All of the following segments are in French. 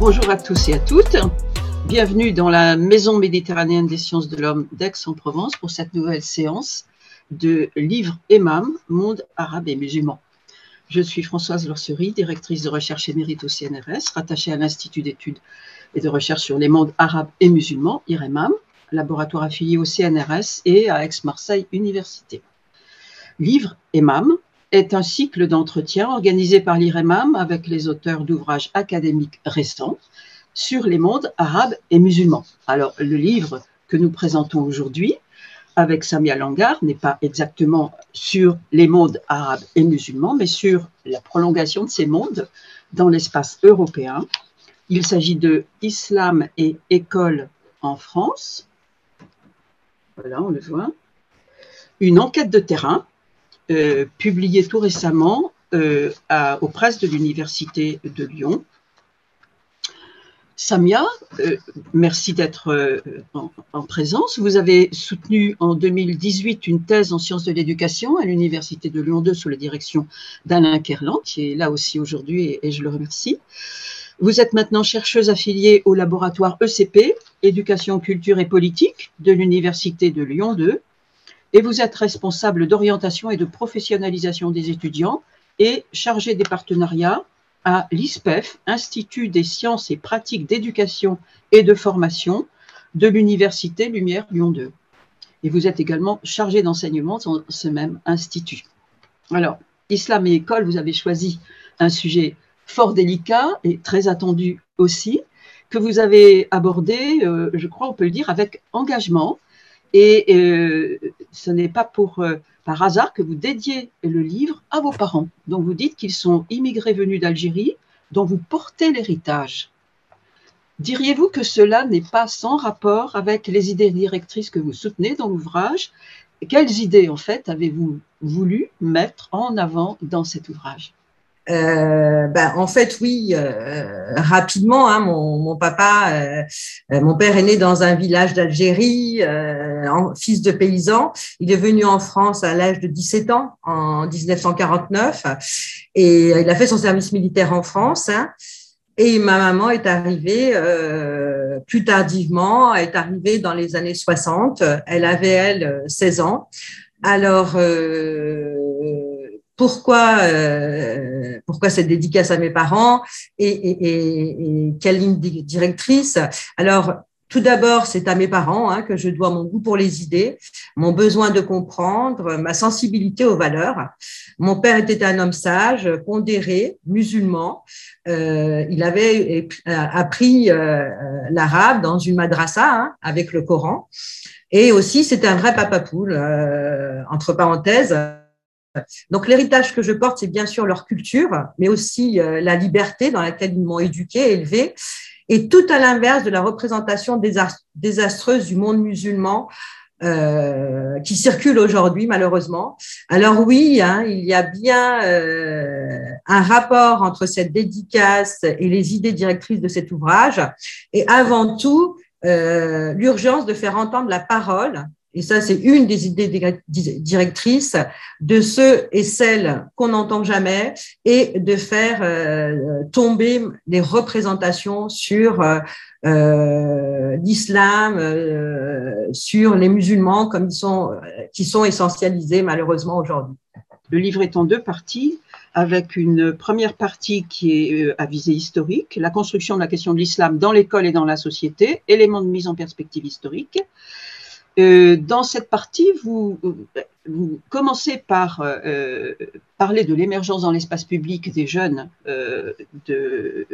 Bonjour à tous et à toutes. Bienvenue dans la Maison méditerranéenne des sciences de l'homme d'Aix-en-Provence pour cette nouvelle séance de Livre Emam, Monde arabe et musulman. Je suis Françoise Lorcerie, directrice de recherche émérite au CNRS, rattachée à l'Institut d'études et de recherche sur les mondes arabes et musulmans, IREMAM, laboratoire affilié au CNRS et à Aix-Marseille Université. Livre Emam est un cycle d'entretien organisé par l'IREMAM avec les auteurs d'ouvrages académiques récents sur les mondes arabes et musulmans. Alors, le livre que nous présentons aujourd'hui avec Samia Langar n'est pas exactement sur les mondes arabes et musulmans, mais sur la prolongation de ces mondes dans l'espace européen. Il s'agit de Islam et école en France. Voilà, on le voit. Une enquête de terrain euh, publiée tout récemment euh, aux presses de l'Université de Lyon Samia, euh, merci d'être en, présence. Vous avez soutenu en 2018 une thèse en sciences de l'éducation à l'Université de Lyon 2 sous la direction d'Alain Kerland, qui est là aussi aujourd'hui et, je le remercie. Vous êtes maintenant chercheuse affiliée au laboratoire ECP, Éducation, Culture et Politique de l'Université de Lyon 2, et vous êtes responsable d'orientation et de professionnalisation des étudiants et chargée des partenariats à l'ISPEF, Institut des sciences et pratiques d'éducation et de formation de l'Université Lumière Lyon 2. Et vous êtes également chargé d'enseignement dans ce même institut. Alors, Islam et école, vous avez choisi un sujet fort délicat et très attendu aussi, que vous avez abordé, euh, je crois on peut le dire, avec engagement. Et euh, ce n'est pas euh, par hasard que vous dédiez le livre à vos parents. Donc vous dites qu'ils sont immigrés venus d'Algérie, dont vous portez l'héritage. Diriez-vous que cela n'est pas sans rapport avec les idées directrices que vous soutenez dans l'ouvrage? Quelles idées, en fait, avez-vous voulu mettre en avant dans cet ouvrage? Euh, ben, en fait, oui, euh, rapidement. Hein, mon, papa, euh, mon père est né dans un village d'Algérie, fils de paysan. Il est venu en France à l'âge de 17 ans, en 1949, et il a fait son service militaire en France. Hein, et ma maman est arrivée plus tardivement, est arrivée dans les années 60. Elle avait, elle, 16 ans. Alors, pourquoi, euh, pourquoi cette dédicace à mes parents et, quelle ligne directrice Alors, tout d'abord, c'est à mes parents hein, que je dois mon goût pour les idées, mon besoin de comprendre, ma sensibilité aux valeurs. Mon père était un homme sage, pondéré, musulman. Euh, il avait appris euh, l'arabe dans une madrasa hein, avec le Coran. Et aussi, c'était un vrai papa poule, entre parenthèses donc l'héritage que je porte, c'est bien sûr leur culture, mais aussi euh, la liberté dans laquelle ils m'ont éduqué, élevé, et tout à l'inverse de la représentation désastreuse du monde musulman euh, qui circule aujourd'hui malheureusement. Alors oui, hein, il y a bien euh, un rapport entre cette dédicace et les idées directrices de cet ouvrage, et avant tout l'urgence de faire entendre la parole et ça c'est une des idées directrices de ceux et celles qu'on n'entend jamais, et de faire euh, tomber les représentations sur euh, euh l'islam, sur les musulmans, comme ils sont, qui sont essentialisés malheureusement aujourd'hui. Le livre est en deux parties avec une première partie qui est à visée historique, la construction de la question de l'islam dans l'école et dans la société, éléments de mise en perspective historique, euh, dans cette partie, vous, commencez par euh, parler de l'émergence dans l'espace public des jeunes euh, de,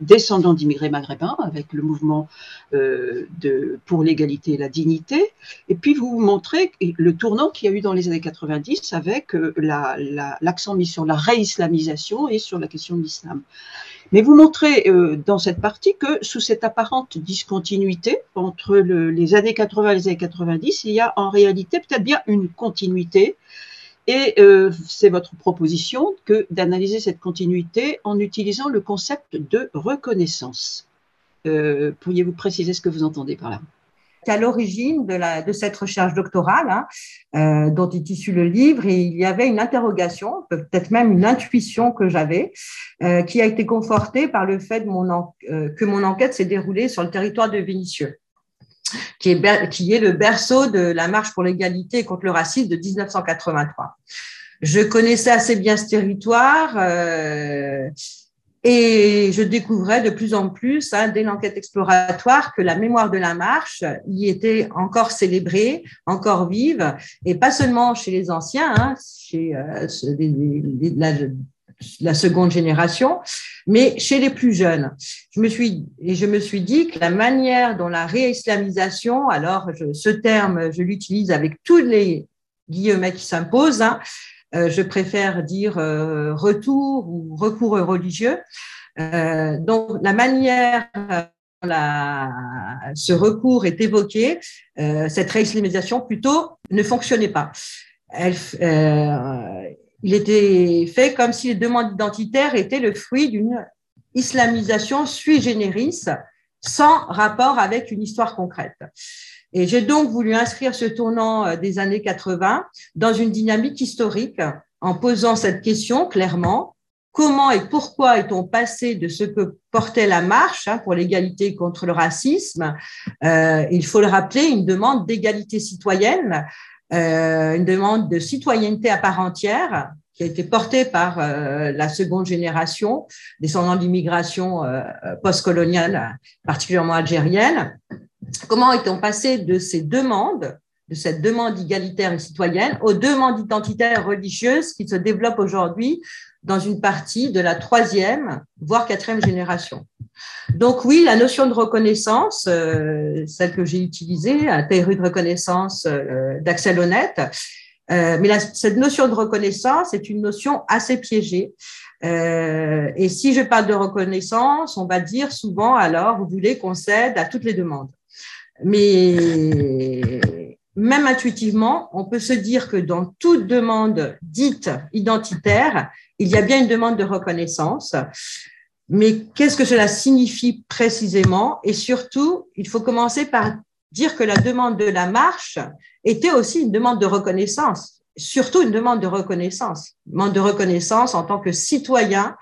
descendants d'immigrés maghrébins avec le mouvement de, pour l'égalité et la dignité. Et puis vous montrez le tournant qu'il y a eu dans les années 90 avec l'accent mis sur la réislamisation et sur la question de l'islam. Mais vous montrez euh, dans cette partie que sous cette apparente discontinuité entre les années 80 et les années 90, il y a en réalité peut-être bien une continuité. Et euh, c'est votre proposition que d'analyser cette continuité en utilisant le concept de reconnaissance. Euh, pourriez-vous préciser ce que vous entendez par là? À l'origine de, cette recherche doctorale hein, euh, dont est issu le livre et il y avait une interrogation, peut-être même une intuition que j'avais, euh, qui a été confortée par le fait euh, que mon enquête s'est déroulée sur le territoire de Vénissieux. Qui est, qui est le berceau de la marche pour l'égalité et contre le racisme de 1983. Je connaissais assez bien ce territoire. Et je découvrais de plus en plus, hein, dès l'enquête exploratoire, que la mémoire de la marche y était encore célébrée, encore vive, et pas seulement chez les anciens, hein, chez euh, la, la, seconde génération, mais chez les plus jeunes. Je me suis et je me suis dit que la manière dont la réislamisation, alors je, ce terme, je l'utilise avec tous les guillemets qui s'imposent, hein, je préfère dire euh, retour ou recours religieux. Euh, donc, la manière la, ce recours est évoqué, cette réislamisation plutôt ne fonctionnait pas. Elle, il était fait comme si les demandes identitaires étaient le fruit d'une islamisation sui generis, sans rapport avec une histoire concrète. Et j'ai donc voulu inscrire ce tournant euh, des années 80 dans une dynamique historique en posant cette question clairement. Comment et pourquoi est-on passé de ce que portait la marche hein, pour l'égalité contre le racisme euh, Il faut le rappeler, une demande d'égalité citoyenne, euh, une demande de citoyenneté à part entière qui a été portée par euh, la seconde génération descendant de l'immigration euh, postcoloniale, particulièrement algérienne, Comment est-on passé de ces demandes, de cette demande égalitaire et citoyenne, aux demandes identitaires religieuses qui se développent aujourd'hui dans une partie de la troisième, voire quatrième génération? Donc oui, la notion de reconnaissance, euh, celle que j'ai utilisée, la théorie de reconnaissance euh, d'Axel Honnête, euh, mais cette notion de reconnaissance est une notion assez piégée. et si je parle de reconnaissance, on va dire souvent alors, vous voulez qu'on cède à toutes les demandes. Mais même intuitivement, on peut se dire que dans toute demande dite identitaire, il y a bien une demande de reconnaissance. Mais qu'est-ce que cela signifie précisément? Et surtout, il faut commencer par dire que la demande de la marche était aussi une demande de reconnaissance, surtout une demande de reconnaissance, une demande de reconnaissance en tant que citoyen,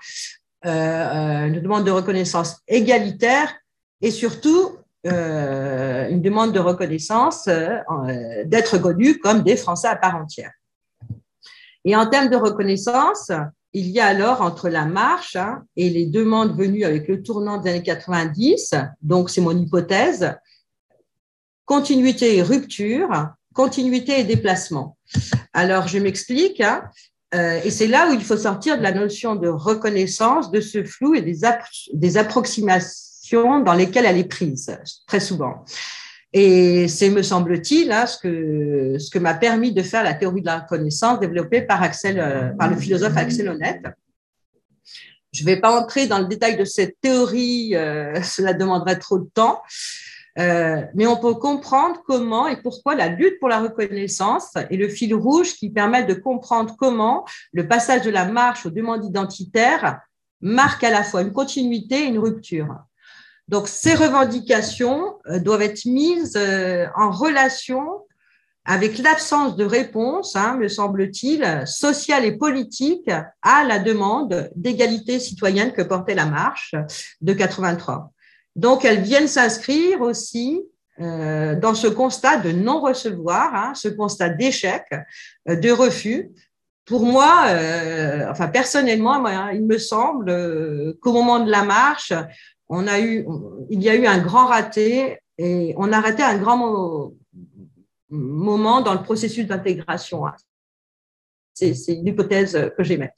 euh, une demande de reconnaissance égalitaire et surtout euh, une demande de reconnaissance euh, euh, d'être connus comme des Français à part entière. Et en termes de reconnaissance, il y a alors entre la marche hein, et les demandes venues avec le tournant des années 90, donc c'est mon hypothèse, continuité et rupture, continuité et déplacement. Alors, je m'explique, hein, et c'est là où il faut sortir de la notion de reconnaissance, de ce flou et des, des approximations dans lesquelles elle est prise, très souvent. Et c'est, me semble-t-il, hein, ce que, ce que m'a permis de faire la théorie de la connaissance développée par, Axel, euh, par le philosophe Axel Honnête. Je ne vais pas entrer dans le détail de cette théorie, euh, cela demanderait trop de temps, euh, mais on peut comprendre comment et pourquoi la lutte pour la reconnaissance est le fil rouge qui permet de comprendre comment le passage de la marche aux demandes identitaires marque à la fois une continuité et une rupture. Donc, ces revendications euh, doivent être mises euh, en relation avec l'absence de réponse, hein, me semble-t-il, sociale et politique à la demande d'égalité citoyenne que portait la marche de 83. Donc, elles viennent s'inscrire aussi euh, dans ce constat de non-recevoir, hein, ce constat d'échec, de refus. Pour moi, enfin personnellement, il me semble qu'au moment de la marche, on a eu, il y a eu un grand raté et on a raté un grand moment dans le processus d'intégration. C'est une hypothèse que j'aimais.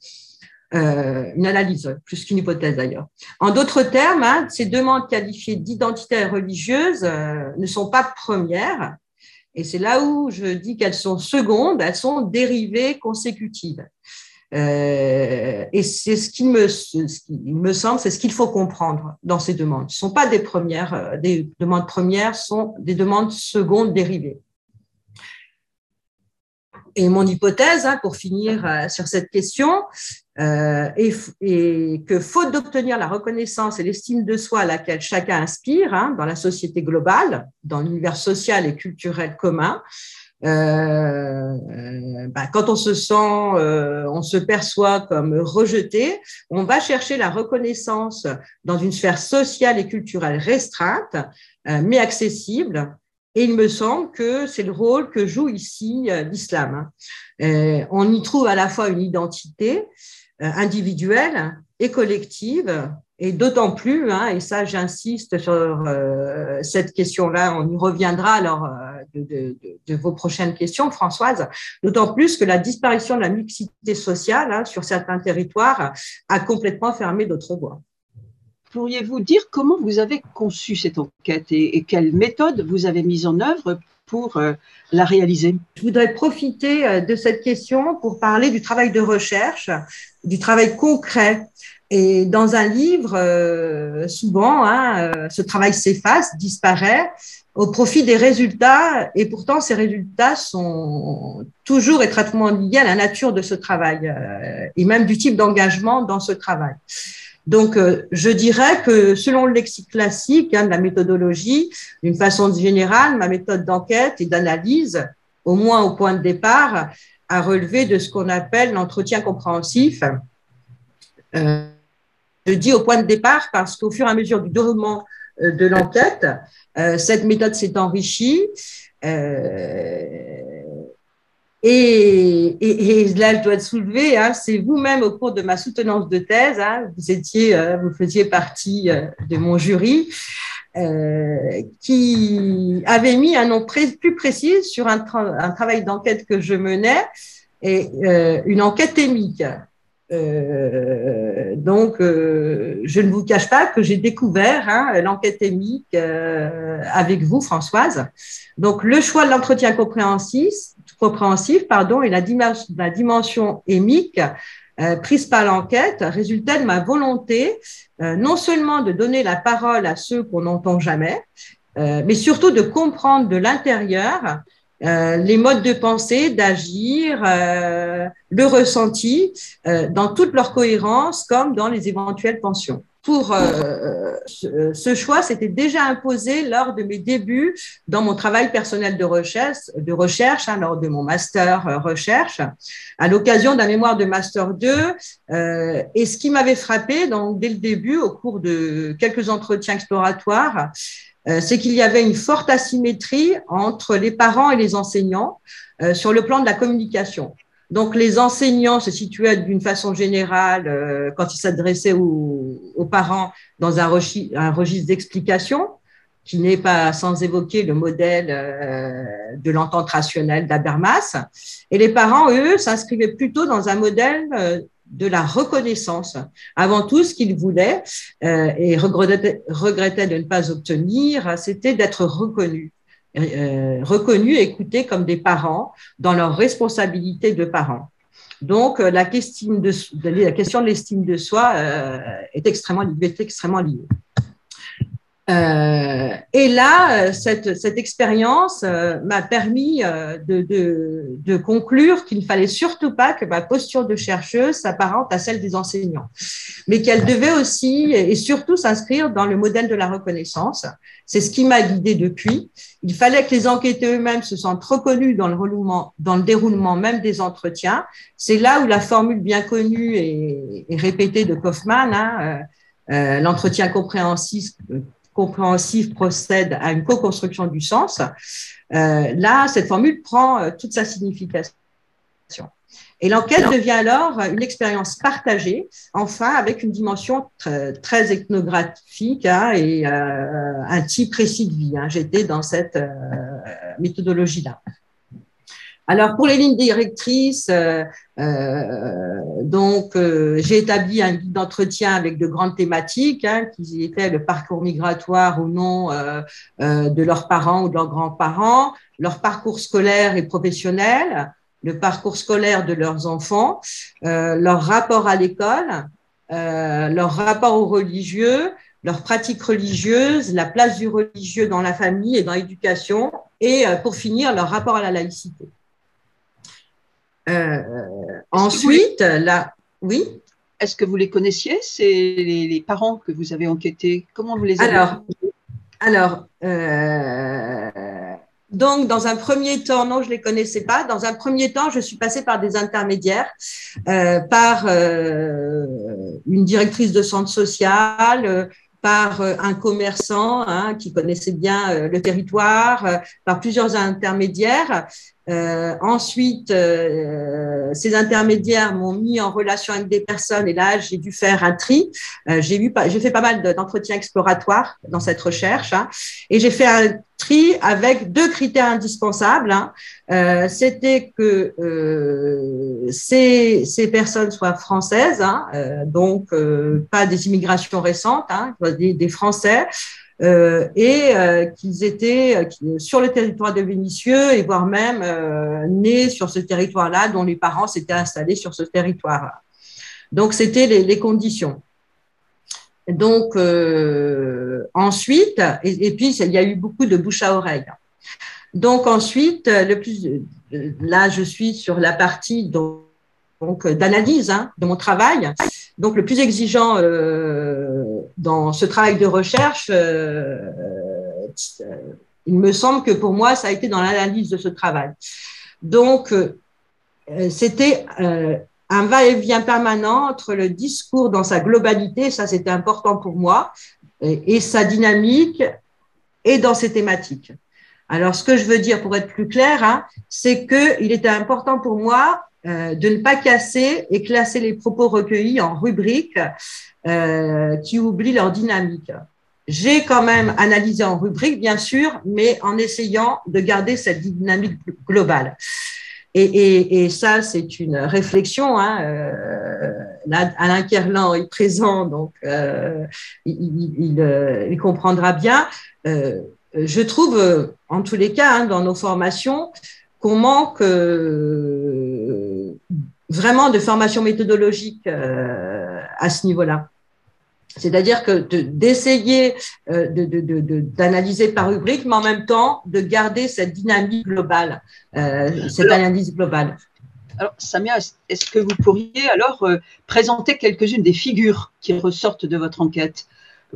Euh, une analyse, plus qu'une hypothèse d'ailleurs. En d'autres termes, hein, ces demandes qualifiées d'identitaires religieuses euh, ne sont pas premières, et c'est là où je dis qu'elles sont secondes, elles sont dérivées consécutives. Euh, et c'est ce qui me, semble, c'est ce qu'il faut comprendre dans ces demandes. Ce ne sont pas des premières, euh, des demandes premières, ce sont des demandes secondes dérivées. et mon hypothèse, hein, pour finir euh, sur cette question, est, que faute d'obtenir la reconnaissance et l'estime de soi à laquelle chacun aspire hein, dans la société globale, dans l'univers social et culturel commun, euh, bah, quand on se sent, on se perçoit comme rejeté, on va chercher la reconnaissance dans une sphère sociale et culturelle restreinte, mais accessible, et il me semble que c'est le rôle que joue ici euh, l'islam. Euh, on y trouve à la fois une identité euh, individuelle et collective, et d'autant plus, hein, et ça j'insiste sur cette question-là, on y reviendra. Lors de, vos prochaines questions, Françoise, d'autant plus que la disparition de la mixité sociale hein, sur certains territoires a complètement fermé d'autres voies pourriez-vous dire comment vous avez conçu cette enquête et, quelle méthode vous avez mise en œuvre pour euh, la réaliser? Je voudrais profiter euh, de cette question pour parler du travail de recherche, du travail concret. Et dans un livre, euh, souvent, hein, ce travail s'efface, disparaît au profit des résultats, et pourtant ces résultats sont toujours étroitement liés à la nature de ce travail et même du type d'engagement dans ce travail. Donc, euh, je dirais que selon le lexique classique hein, de la méthodologie, d'une façon générale, ma méthode d'enquête et d'analyse, au moins au point de départ, a relevé de ce qu'on appelle l'entretien compréhensif. Euh, je dis au point de départ parce qu'au fur et à mesure du déroulement euh, de l'enquête, cette méthode s'est enrichie. Et, et, là, je dois te soulever, hein, c'est vous-même au cours de ma soutenance de thèse, hein, vous étiez, euh, vous faisiez partie euh, de mon jury, euh, qui avait mis un nom plus précis sur un, un travail d'enquête que je menais, et euh, une enquête émique. Euh, donc, je ne vous cache pas que j'ai découvert hein, l'enquête émique avec vous, Françoise. Donc, le choix de l'entretien compréhensif, pardon, et la, dimension, la dimension émique euh, prise par l'enquête résultait de ma volonté euh, non seulement de donner la parole à ceux qu'on n'entend jamais, euh, mais surtout de comprendre de l'intérieur les modes de pensée, d'agir, le ressenti dans toute leur cohérence comme dans les éventuelles pensions pour euh, ce, choix s'était déjà imposé lors de mes débuts dans mon travail personnel de recherche, de recherche hein, lors de mon master euh, recherche, à l'occasion d'un mémoire de master 2. Euh, et ce qui m'avait frappé donc, dès le début, au cours de quelques entretiens exploratoires, euh, c'est qu'il y avait une forte asymétrie entre les parents et les enseignants euh, sur le plan de la communication. Donc, les enseignants se situaient d'une façon générale, euh, quand ils s'adressaient aux, parents, dans un, registre d'explication, qui n'est pas sans évoquer le modèle euh, de l'entente rationnelle d'Habermas. Et les parents, eux, s'inscrivaient plutôt dans un modèle euh, de la reconnaissance. Avant tout, ce qu'ils voulaient et regrettaient, regrettaient de ne pas obtenir, c'était d'être reconnus. Euh, reconnus et écoutés comme des parents dans leur responsabilité de parents. Donc, euh, la, question de, la question de l'estime de soi euh, est, extrêmement, est extrêmement liée. Euh, et là, cette, cette expérience euh, m'a permis euh, de, de, de, conclure qu'il ne fallait surtout pas que ma posture de chercheuse s'apparente à celle des enseignants, mais qu'elle devait aussi et surtout s'inscrire dans le modèle de la reconnaissance. C'est ce qui m'a guidée depuis. Il fallait que les enquêteurs eux-mêmes se sentent reconnus dans le, déroulement même des entretiens. C'est là où la formule bien connue et, répétée de Kaufmann, hein, euh, l'entretien compréhensif compréhensif procède à une co-construction du sens, euh, là, cette formule prend euh, toute sa signification. Et l'enquête devient alors une expérience partagée, enfin avec une dimension très, ethnographique hein, et euh, un type précis de vie. Hein. J'étais dans cette méthodologie-là. Alors pour les lignes directrices, euh, euh, donc euh, j'ai établi un guide d'entretien avec de grandes thématiques, hein, qui étaient le parcours migratoire ou non de leurs parents ou de leurs grands-parents, leur parcours scolaire et professionnel, le parcours scolaire de leurs enfants, leur rapport à l'école, leur rapport aux religieux, leurs pratiques religieuses, la place du religieux dans la famille et dans l'éducation, et pour finir, leur rapport à la laïcité. Ensuite, là, oui. Est-ce que vous les connaissiez, c'est les, parents que vous avez enquêtés? Comment vous les avez Alors, alors donc, dans un premier temps, non, je les connaissais pas. Dans un premier temps, je suis passée par des intermédiaires, euh, par euh, une directrice de centre social, euh, par un commerçant hein, qui connaissait bien le territoire, par plusieurs intermédiaires. Euh, ensuite, euh, ces intermédiaires m'ont mis en relation avec des personnes et là, j'ai dû faire un tri. Euh, j'ai j'ai fait pas mal d'entretiens exploratoires dans cette recherche hein, et j'ai fait un tri avec deux critères indispensables. Hein. Euh, C'était que euh, ces, ces, personnes soient françaises, hein, donc pas des immigrations récentes, hein, des, des Français. Euh, et euh, qu'ils étaient euh, sur le territoire de Vénissieux et voire même nés sur ce territoire-là, dont les parents s'étaient installés sur ce territoire-là. Donc, c'était les, conditions. Donc, ensuite, et, puis, il y a eu beaucoup de bouche à oreille. Donc, ensuite, le plus, là, je suis sur la partie donc, d'analyse hein, de mon travail. Donc, le plus exigeant dans ce travail de recherche, euh, euh, il me semble que pour moi, ça a été dans l'analyse de ce travail. Donc, c'était un va-et-vient permanent entre le discours dans sa globalité, ça c'était important pour moi, et, sa dynamique, et dans ses thématiques. Alors, ce que je veux dire, pour être plus clair, hein, c'est qu'il était important pour moi euh, de ne pas casser et classer les propos recueillis en rubriques euh, qui oublient leur dynamique. J'ai quand même analysé en rubrique, bien sûr, mais en essayant de garder cette dynamique globale. Et, et, et ça, c'est une réflexion. Hein, euh, Alain Kerlan est présent, donc euh, il, il, euh, il, comprendra bien. Euh, je trouve, en tous les cas, hein, dans nos formations, qu'on manque euh, vraiment de formation méthodologique euh, à ce niveau-là. C'est-à-dire que d'essayer euh, d'analyser par rubrique, mais en même temps de garder cette dynamique globale, cette analyse globale. Alors, Samia, est-ce que vous pourriez alors présenter quelques-unes des figures qui ressortent de votre enquête?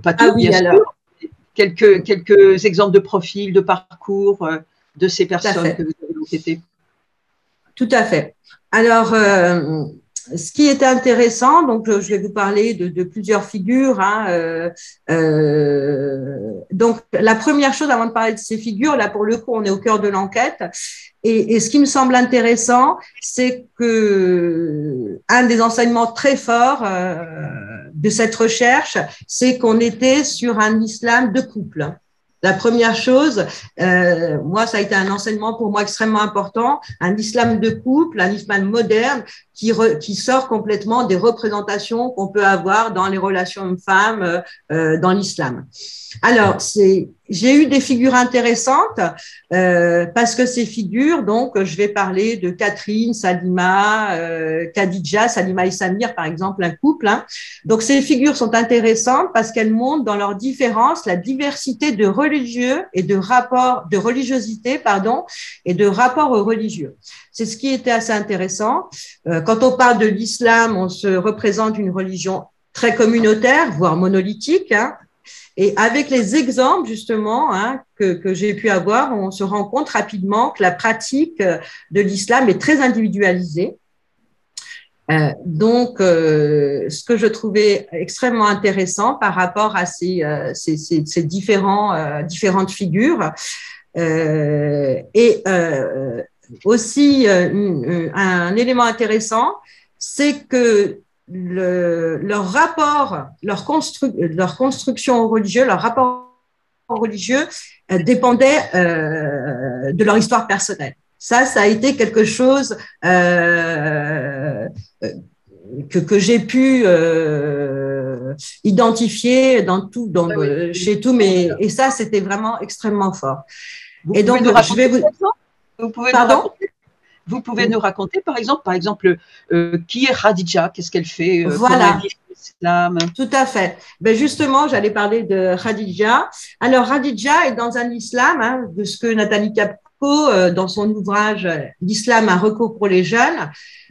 Pas tout, ah oui, bien alors. sûr. Quelques, quelques exemples de profils, de parcours de ces personnes que vous avez enquêtées Tout à fait. Alors, euh, ce qui était intéressant, donc euh, je vais vous parler de, plusieurs figures. Hein, euh, euh, donc, la première chose, avant de parler de ces figures, là pour le coup, on est au cœur de l'enquête. Et, ce qui me semble intéressant, c'est que un des enseignements très forts de cette recherche, c'est qu'on était sur un islam de couple. La première chose, euh, moi, ça a été un enseignement pour moi extrêmement important, un islam de couple, un islam moderne qui, qui sort complètement des représentations qu'on peut avoir dans les relations hommes-femmes euh, euh, dans l'islam. Alors, c'est j'ai eu des figures intéressantes euh, parce que ces figures, donc, je vais parler de Catherine, Salima, euh, Khadija, Salima et Samir, par exemple, un couple. Hein. Donc, ces figures sont intéressantes parce qu'elles montrent dans leurs différences la diversité de religieux et de rapports, de religiosité, pardon, et de rapports religieux. C'est ce qui était assez intéressant. Euh, quand on parle de l'islam, on se représente une religion très communautaire, voire monolithique, hein, et avec les exemples justement hein, que, j'ai pu avoir, on se rend compte rapidement que la pratique de l'islam est très individualisée. Euh, donc, euh, ce que je trouvais extrêmement intéressant par rapport à ces, euh, différentes figures, et aussi un élément intéressant, c'est que le, leur rapport, leur, constru, leur construction au religieux, leur rapport religieux euh, dépendait euh, de leur histoire personnelle. Ça, ça a été quelque chose euh, que, que j'ai pu euh, identifier dans tout, dans, ah chez tous mes. Et ça, c'était vraiment extrêmement fort. Vous et donc, je vais vous. Vous pouvez Pardon? Vous pouvez nous raconter, par exemple, par exemple, euh, qui est Khadija? Qu'est-ce qu'elle fait euh, Voilà. L'islam? Tout à fait. Ben justement, j'allais parler de Khadija. Alors, Khadija est dans un islam, hein, de ce que Nathalie Foucault, dans son ouvrage L'islam, un recours pour les jeunes,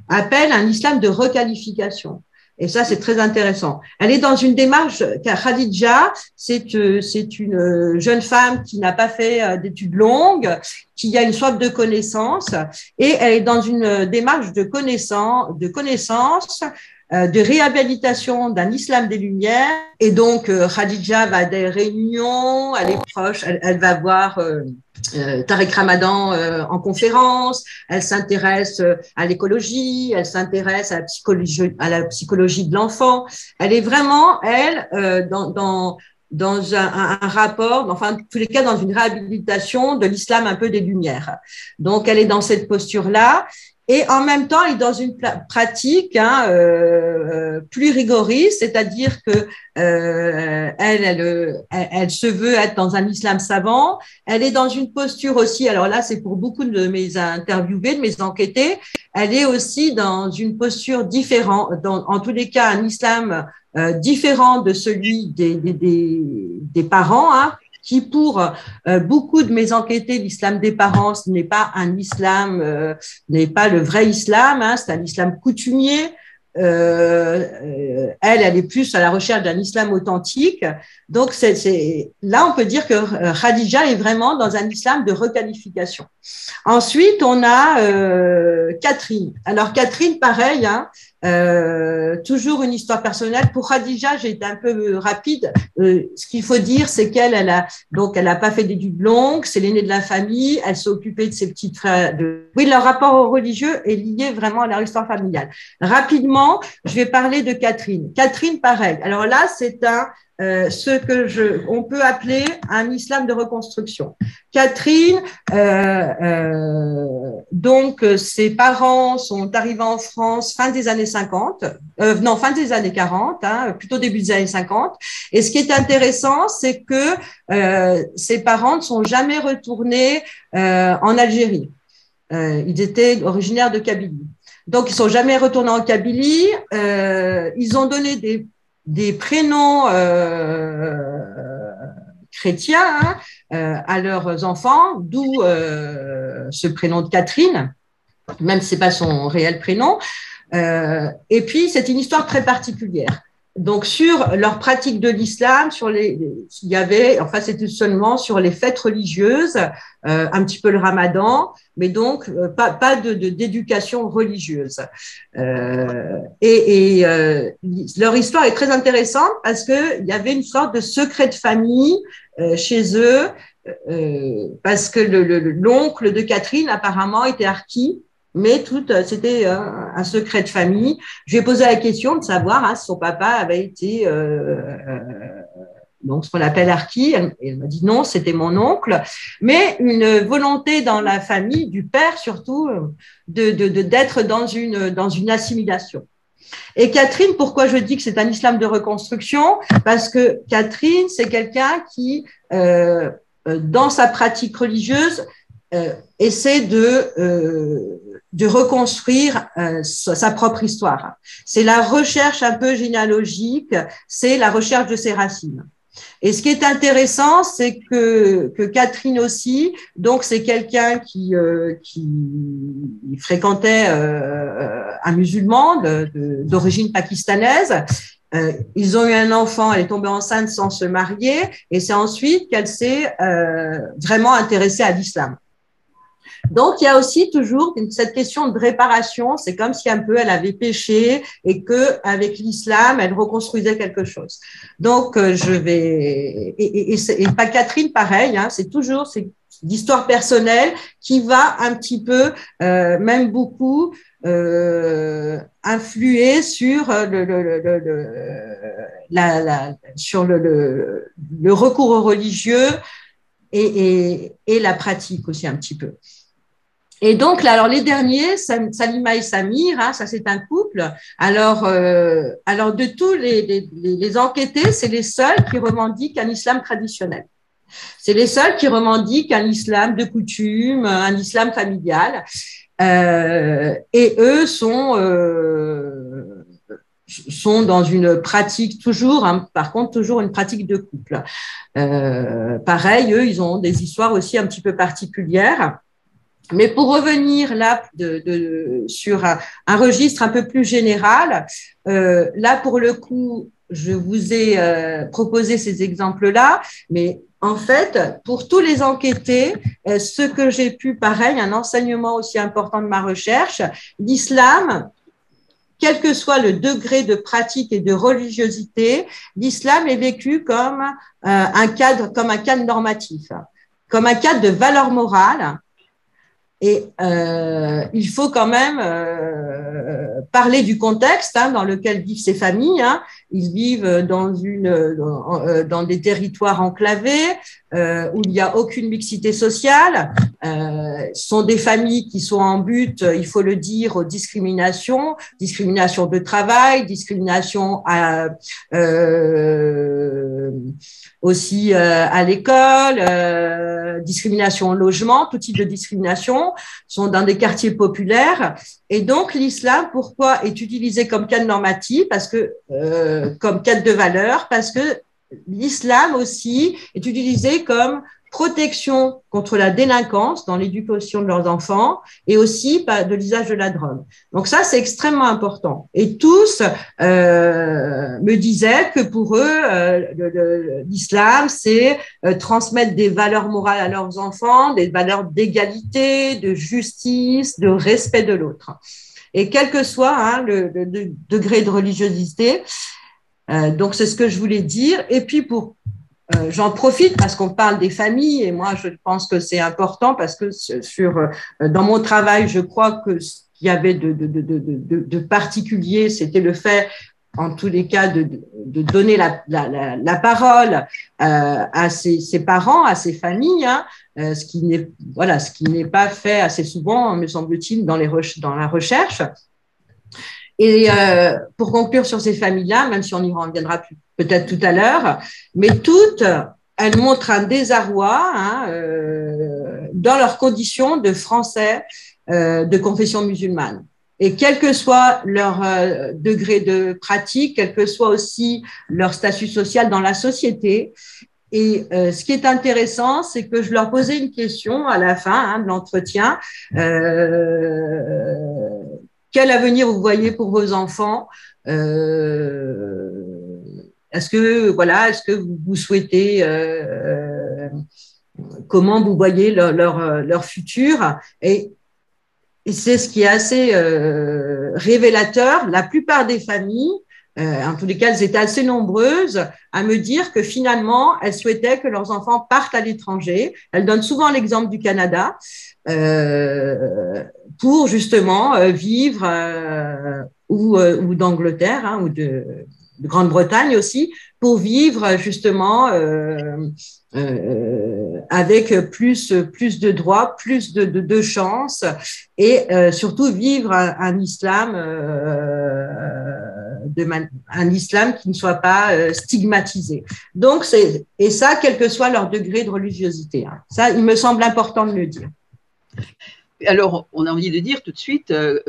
appelle un islam de requalification. Et ça, c'est très intéressant. Elle est dans une démarche, Khadija, c'est euh, une euh, jeune femme qui n'a pas fait euh, d'études longues, qui a une soif de connaissance, et elle est dans une démarche de connaissance, de connaissance, de réhabilitation d'un islam des Lumières. Et donc, Khadija va à des réunions, elle est proche, elle, va voir euh, Tarek Ramadan euh, en conférence, elle s'intéresse euh, à l'écologie, elle s'intéresse à la psychologie, à la psychologie de l'enfant. Elle est vraiment, elle, euh, dans, dans, dans un, un, rapport, enfin, en tous les cas, dans une réhabilitation de l'islam un peu des Lumières. Donc, elle est dans cette posture-là. Et en même temps, il est dans une pratique hein, euh, plus rigoriste, c'est-à-dire que euh, elle, elle, elle, se veut être dans un islam savant. Elle est dans une posture aussi. Alors là, c'est pour beaucoup de mes interviewés, de mes enquêtés. Elle est aussi dans une posture différente, dans, en tous les cas, un islam euh, différent de celui des, des, des, des parents. Hein, qui pour euh, beaucoup de mes enquêtés, l'islam des parents, n'est pas un islam, euh, n'est pas le vrai islam, hein, c'est un islam coutumier. Euh, elle, elle est plus à la recherche d'un islam authentique. Donc, là, on peut dire que Khadija est vraiment dans un islam de requalification. Ensuite, on a Catherine. Alors, Catherine, pareil, hein, euh, toujours une histoire personnelle. Pour Khadija, j'ai été un peu rapide. Euh, ce qu'il faut dire, c'est qu'elle, elle a donc elle n'a pas fait d'études longues. C'est l'aînée de la famille. Elle s'est occupée de ses petites frères. Oui, leur rapport au religieux est lié vraiment à leur histoire familiale. Rapidement, je vais parler de Catherine. Catherine, pareil. Alors là, c'est un euh, ce que je, on peut appeler un islam de reconstruction. Catherine, euh, euh, donc ses parents sont arrivés en France fin des années 50, euh, non fin des années 40, hein, plutôt début des années 50. Et ce qui est intéressant, c'est que euh, ses parents ne sont jamais retournés en Algérie. ils étaient originaires de Kabylie. Donc, ils sont jamais retournés en Kabylie. ils ont donné des prénoms euh, chrétiens hein, euh, à leurs enfants, d'où euh, ce prénom de Catherine, même si c'est pas son réel prénom. et puis, c'est une histoire très particulière donc sur leur pratique de l'islam, sur les, il y avait, enfin c'était seulement sur les fêtes religieuses, euh, un petit peu le Ramadan, mais donc euh, pas pas de d'éducation religieuse. Euh, et, et euh, leur histoire est très intéressante parce que il y avait une sorte de secret de famille euh, chez eux, parce que l'oncle le, de Catherine apparemment était archi mais tout, euh, c'était euh, un secret de famille. Je lui ai posé la question de savoir hein, si son papa avait été euh, donc ce qu'on appelle Arki. Elle, m'a dit non, c'était mon oncle, mais une volonté dans la famille du père surtout de d'être dans une dans une assimilation. Et Catherine, pourquoi je dis que c'est un islam de reconstruction? Parce que Catherine, c'est quelqu'un qui, euh, dans sa pratique religieuse, euh, essaie de euh, de reconstruire euh, sa propre histoire. C'est la recherche un peu généalogique, c'est la recherche de ses racines. Et ce qui est intéressant, c'est que, que Catherine aussi, donc c'est quelqu'un qui, euh, qui fréquentait euh, un musulman d'origine pakistanaise. Euh, ils ont eu un enfant, elle est tombée enceinte sans se marier, et c'est ensuite qu'elle s'est vraiment intéressée à l'islam. Donc, il y a aussi toujours cette question de réparation. C'est comme si un peu elle avait péché et que avec l'islam, elle reconstruisait quelque chose. Donc, euh, je vais et, et, pas Catherine, pareil. Hein, c'est toujours c'est l'histoire personnelle qui va un petit peu, euh, même beaucoup, euh, influer sur le, sur le, recours religieux et la pratique aussi un petit peu. Et donc, là, alors les derniers, Salima et Samir, hein, ça c'est un couple. Alors, euh, alors de tous les, les, les enquêtés, c'est les seuls qui revendiquent un islam traditionnel. C'est les seuls qui revendiquent un islam de coutume, un islam familial. Euh, et eux sont euh, sont dans une pratique toujours, hein, par contre toujours une pratique de couple. Euh, pareil, eux, ils ont des histoires aussi un petit peu particulières. Mais pour revenir là de, sur un, registre un peu plus général, euh, là pour le coup, je vous ai euh, proposé ces exemples-là, mais en fait, pour tous les enquêtés, euh, ce que j'ai pu, pareil, un enseignement aussi important de ma recherche, l'islam, quel que soit le degré de pratique et de religiosité, l'islam est vécu comme un cadre, comme un cadre normatif, comme un cadre de valeur morale et euh, il faut quand même euh, parler du contexte hein, dans lequel vivent ces familles. Hein. Ils vivent dans, une, dans, euh, dans des territoires enclavés euh, où il n'y a aucune mixité sociale. Euh, sont des familles qui sont en but, il faut le dire, aux discriminations, discrimination de travail, discrimination à, euh, aussi euh, à l'école, euh, discrimination au logement, tout type de discrimination, sont dans des quartiers populaires. Et donc l'islam, pourquoi est utilisé comme cadre normatif Parce que euh, comme cadre de valeur, parce que l'islam aussi est utilisé comme protection contre la délinquance dans l'éducation de leurs enfants et aussi de l'usage de la drogue. Donc ça, c'est extrêmement important. Et tous euh, me disaient que pour eux, euh, l'islam, c'est euh, transmettre des valeurs morales à leurs enfants, des valeurs d'égalité, de justice, de respect de l'autre. Et quel que soit hein, le, degré de religiosité, euh, donc c'est ce que je voulais dire. Et puis pour euh, j'en profite parce qu'on parle des familles et moi je pense que c'est important parce que sur euh, dans mon travail je crois que ce qu'il y avait de, de, de, de, particulier c'était le fait en tous les cas de, de donner la, la, la, parole à ses, parents, à ses familles, hein, ce qui n'est voilà, ce qui n'est pas fait assez souvent, me semble-t-il, dans les dans la recherche. Et euh, pour conclure sur ces familles-là, même si on y reviendra peut-être tout à l'heure, mais toutes, elles montrent un désarroi hein, euh, dans leurs conditions de français euh, de confession musulmane. Et quel que soit leur euh, degré de pratique, quel que soit aussi leur statut social dans la société, et euh, ce qui est intéressant, c'est que je leur posais une question à la fin hein, de l'entretien. Euh, quel avenir vous voyez pour vos enfants euh, Est-ce que voilà, est-ce que vous, souhaitez euh, comment vous voyez leur, leur, futur? Et, c'est ce qui est assez euh, révélateur. La plupart des familles en tous les cas, elles étaient assez nombreuses à me dire que finalement, elles souhaitaient que leurs enfants partent à l'étranger. Elles donnent souvent l'exemple du Canada. Euh, pour justement euh, vivre euh, ou, ou d'Angleterre hein, ou de, de Grande-Bretagne aussi pour vivre justement euh, euh, avec plus plus de droits, plus de, de, de chances et euh, surtout vivre un, un islam de un islam qui ne soit pas stigmatisé. Donc c'est et ça quel que soit leur degré de religiosité. Hein. Ça, il me semble important de le dire alors, on a envie de dire tout de suite euh,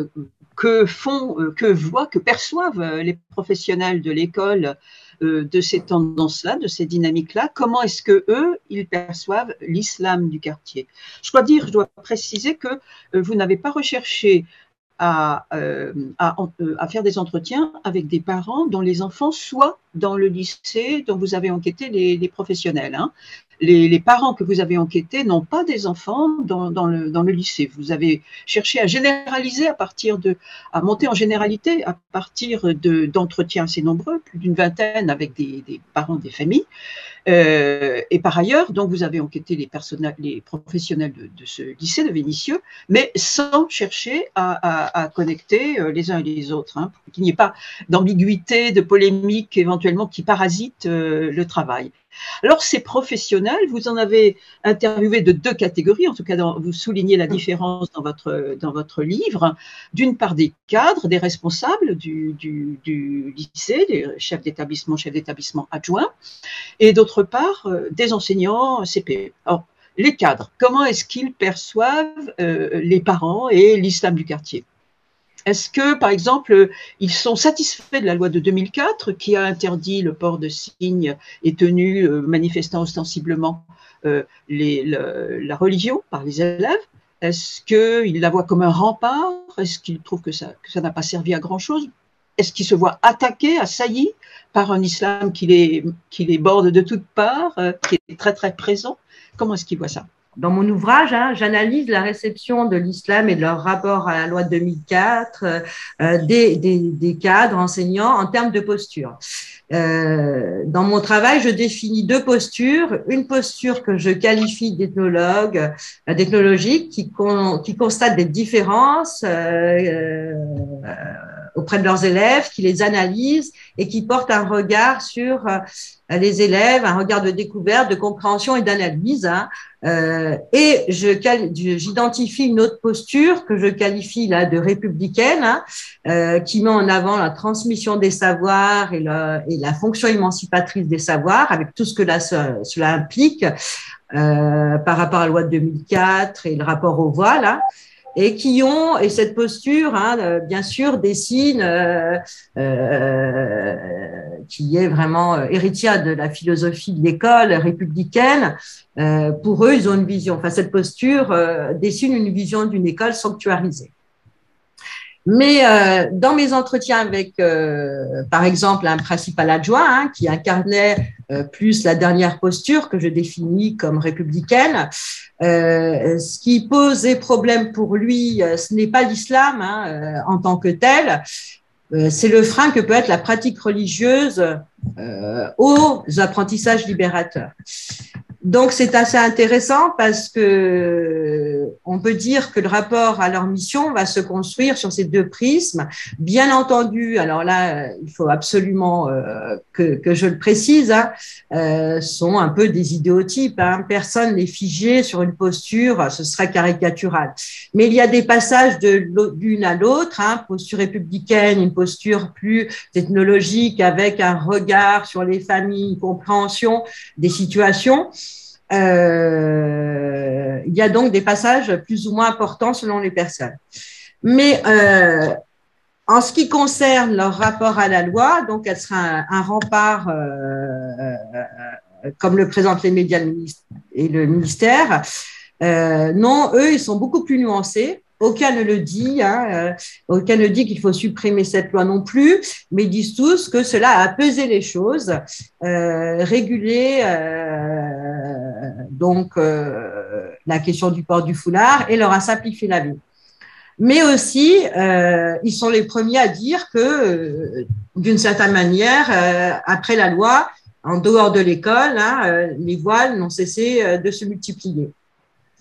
que font, euh, que voient, que perçoivent euh, les professionnels de l'école de ces tendances-là, de ces dynamiques-là? Comment est-ce que eux, ils perçoivent l'islam du quartier? Je dois dire, je dois préciser que vous n'avez pas recherché à, faire des entretiens avec des parents dont les enfants soient dans le lycée dont vous avez enquêté les, les professionnels. Hein les, parents que vous avez enquêtés n'ont pas des enfants dans, le, lycée. Vous avez cherché à généraliser à partir de, à monter en généralité à partir d'entretiens assez nombreux, plus d'une vingtaine avec des, parents des familles. Euh, et par ailleurs, donc vous avez enquêté les, les professionnels de, ce lycée de Vénitieux, mais sans chercher à, connecter euh, les uns et les autres, hein, pour qu'il n'y ait pas d'ambiguïté, de polémique éventuellement qui parasite euh, le travail. Alors, ces professionnels, vous en avez interviewé de deux catégories, en tout cas, vous soulignez la différence dans votre, dans votre livre. D'une part, des cadres, des responsables du lycée, des chefs d'établissement, chefs d'établissement adjoints, et d'autre part, euh, des enseignants CPE. Alors, les cadres, comment est-ce qu'ils perçoivent euh, les parents et l'islam du quartier? Est-ce que, par exemple, ils sont satisfaits de la loi de 2004 qui a interdit le port de signes et tenues euh, manifestant ostensiblement euh, la religion par les élèves? Est-ce qu'il la voit comme un rempart? Est-ce qu'il trouve que ça que ça n'a pas servi à grand-chose? Est-ce qu'il se voit attaqué, assailli par un islam qui les, qui les borde de toutes parts, euh, qui est très très présent? Comment est-ce qu'il voit ça? Dans mon ouvrage, hein, j'analyse la réception de l'islam et de leur rapport à la loi de 2004 euh, euh, des, des, des, cadres enseignants en termes de posture. Euh, dans mon travail, je définis deux postures. Une posture que je qualifie d'ethnologue, euh, d'ethnologique, qui, qui constate des différences auprès de leurs élèves, qui les analyse et qui porte un regard sur les élèves, un regard de découverte, de compréhension et d'analyse. Hein. Euh, et j'identifie une autre posture que je qualifie là de républicaine, hein, euh, qui met en avant la transmission des savoirs et, la, et la fonction émancipatrice des savoirs, avec tout ce que là, cela implique euh, par rapport à la loi de 2004 et le rapport au voile. Hein et qui ont, et cette posture, hein, euh, bien sûr, dessine, euh, euh, qui est vraiment héritière de la philosophie de l'école républicaine. pour eux, ils ont une vision, enfin, cette posture dessine une vision d'une école sanctuarisée. Mais euh, dans mes entretiens avec, euh, par exemple, un principal adjoint hein, qui incarnait euh, plus la dernière posture que je définis comme républicaine, ce qui posait problème pour lui, ce n'est pas l'islam hein, en tant que tel, c'est le frein que peut être la pratique religieuse aux apprentissages libérateurs. Donc c'est assez intéressant parce que on peut dire que le rapport à leur mission va se construire sur ces deux prismes. Bien entendu, alors là, il faut absolument euh, que, je le précise, hein, euh, sont un peu des idéotypes. Hein. Personne n'est figé sur une posture, ce serait caricatural. Mais il y a des passages de l'une à l'autre, hein, posture républicaine, une posture plus technologique avec un regard sur les familles, une compréhension des situations. Euh, il y a donc des passages plus ou moins importants selon les personnes. Mais euh, en ce qui concerne leur rapport à la loi, donc elle sera un, rempart, euh, comme le présentent les médias et le ministère. non, eux, ils sont beaucoup plus nuancés. Aucun ne le dit, hein, aucun ne dit qu'il faut supprimer cette loi non plus, mais ils disent tous que cela a pesé les choses, euh, réguler donc euh, la question du port du foulard et leur a simplifié la vie. Mais aussi, euh, ils sont les premiers à dire que, euh, d'une certaine manière, après la loi, en dehors de l'école, hein, les voiles n'ont cessé de se multiplier.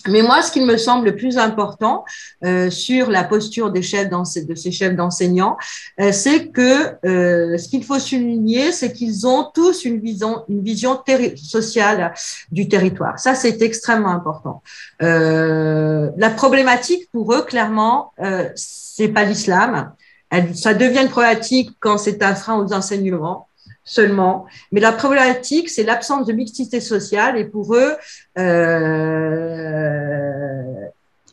Mais moi, ce qui me semble le plus important euh, sur la posture des chefs de ces chefs d'enseignants, euh, c'est que euh, ce qu'il faut souligner, c'est qu'ils ont tous une vision, une vision sociale du territoire. Ça, c'est extrêmement important. la problématique pour eux, clairement, c'est pas l'islam. Ça devient une problématique quand c'est un frein aux enseignements seulement. Mais la problématique, c'est l'absence de mixité sociale et pour eux, euh,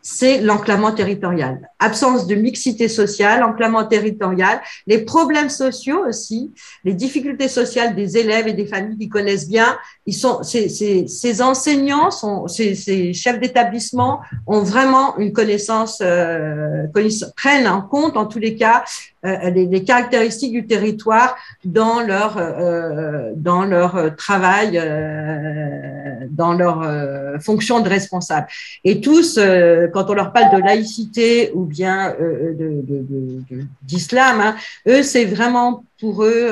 c'est l'enclavement territorial. Absence de mixité sociale, enclavement territorial, les problèmes sociaux aussi, les difficultés sociales des élèves et des familles qui connaissent bien. Ils sont, ces, ces, enseignants, sont, ces, chefs d'établissement ont vraiment une connaissance, euh, prennent en compte en tous les cas euh, les, les, caractéristiques du territoire dans leur euh, dans leur travail, euh, dans leur fonction de responsable. Et tous, quand on leur parle de laïcité ou bien d'islam, de, de, hein, eux, c'est vraiment pour eux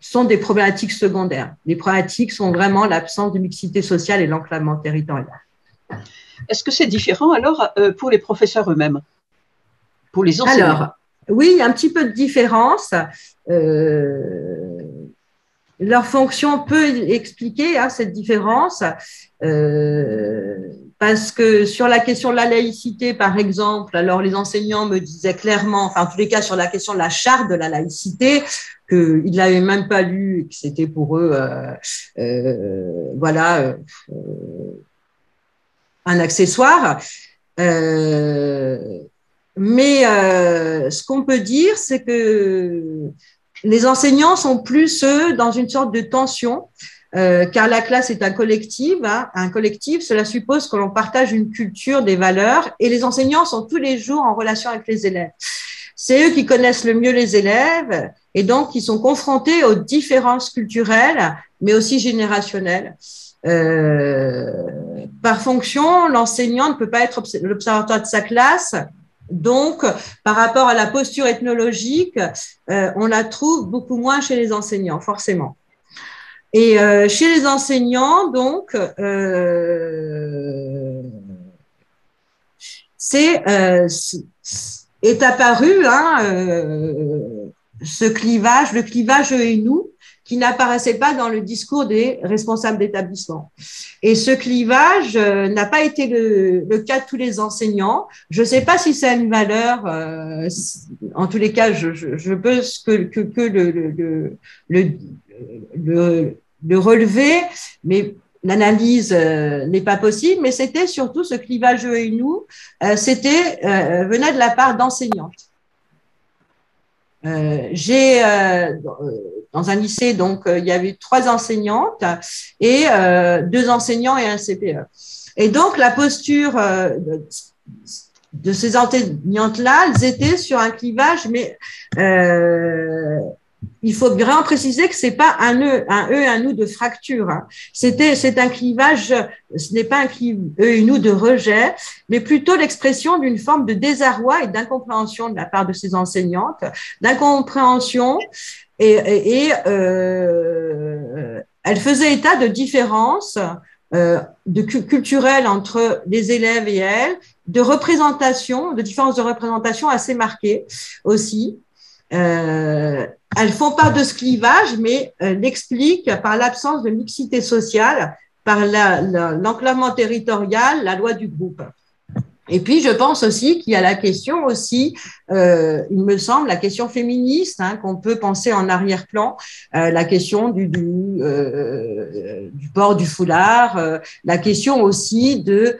sont des problématiques secondaires. Les problématiques sont vraiment l'absence de mixité sociale et l'enclavement territorial. Est-ce que c'est différent alors pour les professeurs eux-mêmes? Pour les enseignants? Alors, oui, il y a un petit peu de différence. Euh, leur fonction peut expliquer hein, cette différence. Euh, parce que sur la question de la laïcité, par exemple, alors les enseignants me disaient clairement, enfin en tous les cas sur la question de la charte de la laïcité, qu'ils n'avaient même pas lu, que c'était pour eux, euh, euh voilà, euh, un accessoire. Euh, mais ce qu'on peut dire, c'est que les enseignants sont plus, eux, dans une sorte de tension car la classe est un collectif. Hein. Un collectif, cela suppose que l'on partage une culture, des valeurs, et les enseignants sont tous les jours en relation avec les élèves. C'est eux qui connaissent le mieux les élèves et donc qui sont confrontés aux différences culturelles, mais aussi générationnelles. Euh, par fonction, l'enseignant ne peut pas être l'observateur de sa classe. Donc, par rapport à la posture ethnologique, euh, on la trouve beaucoup moins chez les enseignants, forcément. Et euh, chez les enseignants, donc, c'est est apparu hein, ce clivage, le clivage eux et nous, qui n'apparaissait pas dans le discours des responsables d'établissement. Et ce clivage euh, n'a pas été le, cas de tous les enseignants. Je ne sais pas si c'est une valeur, euh, en tous les cas, je, je, je peux que, que, que le, le, le, le, relever, mais l'analyse euh, n'est pas possible, mais c'était surtout ce clivage eux et nous, c'était venait de la part d'enseignantes. Euh, j'ai euh, dans un lycée donc euh, il y avait trois enseignantes et deux enseignants et un CPE. Et donc la posture de ces enseignantes là, elles étaient sur un clivage, mais il faut bien préciser que c'est pas un e, un e, un nous de fracture. Hein. C'était, c'est un clivage. Ce n'est pas un clivage e et nous de rejet, mais plutôt l'expression d'une forme de désarroi et d'incompréhension de la part de ces enseignantes, d'incompréhension et, et, euh, elle faisait état de différences euh, de culturelles entre les élèves et elles, de représentation, de différences de représentation assez marquées aussi. Euh, elles font part de ce clivage, mais euh, l'expliquent par l'absence de mixité sociale, par l'enclavement territorial, la loi du groupe. Et puis, je pense aussi qu'il y a la question aussi, euh, il me semble, la question féministe, hein, qu'on peut penser en arrière-plan, la question du, port du foulard, la question aussi de,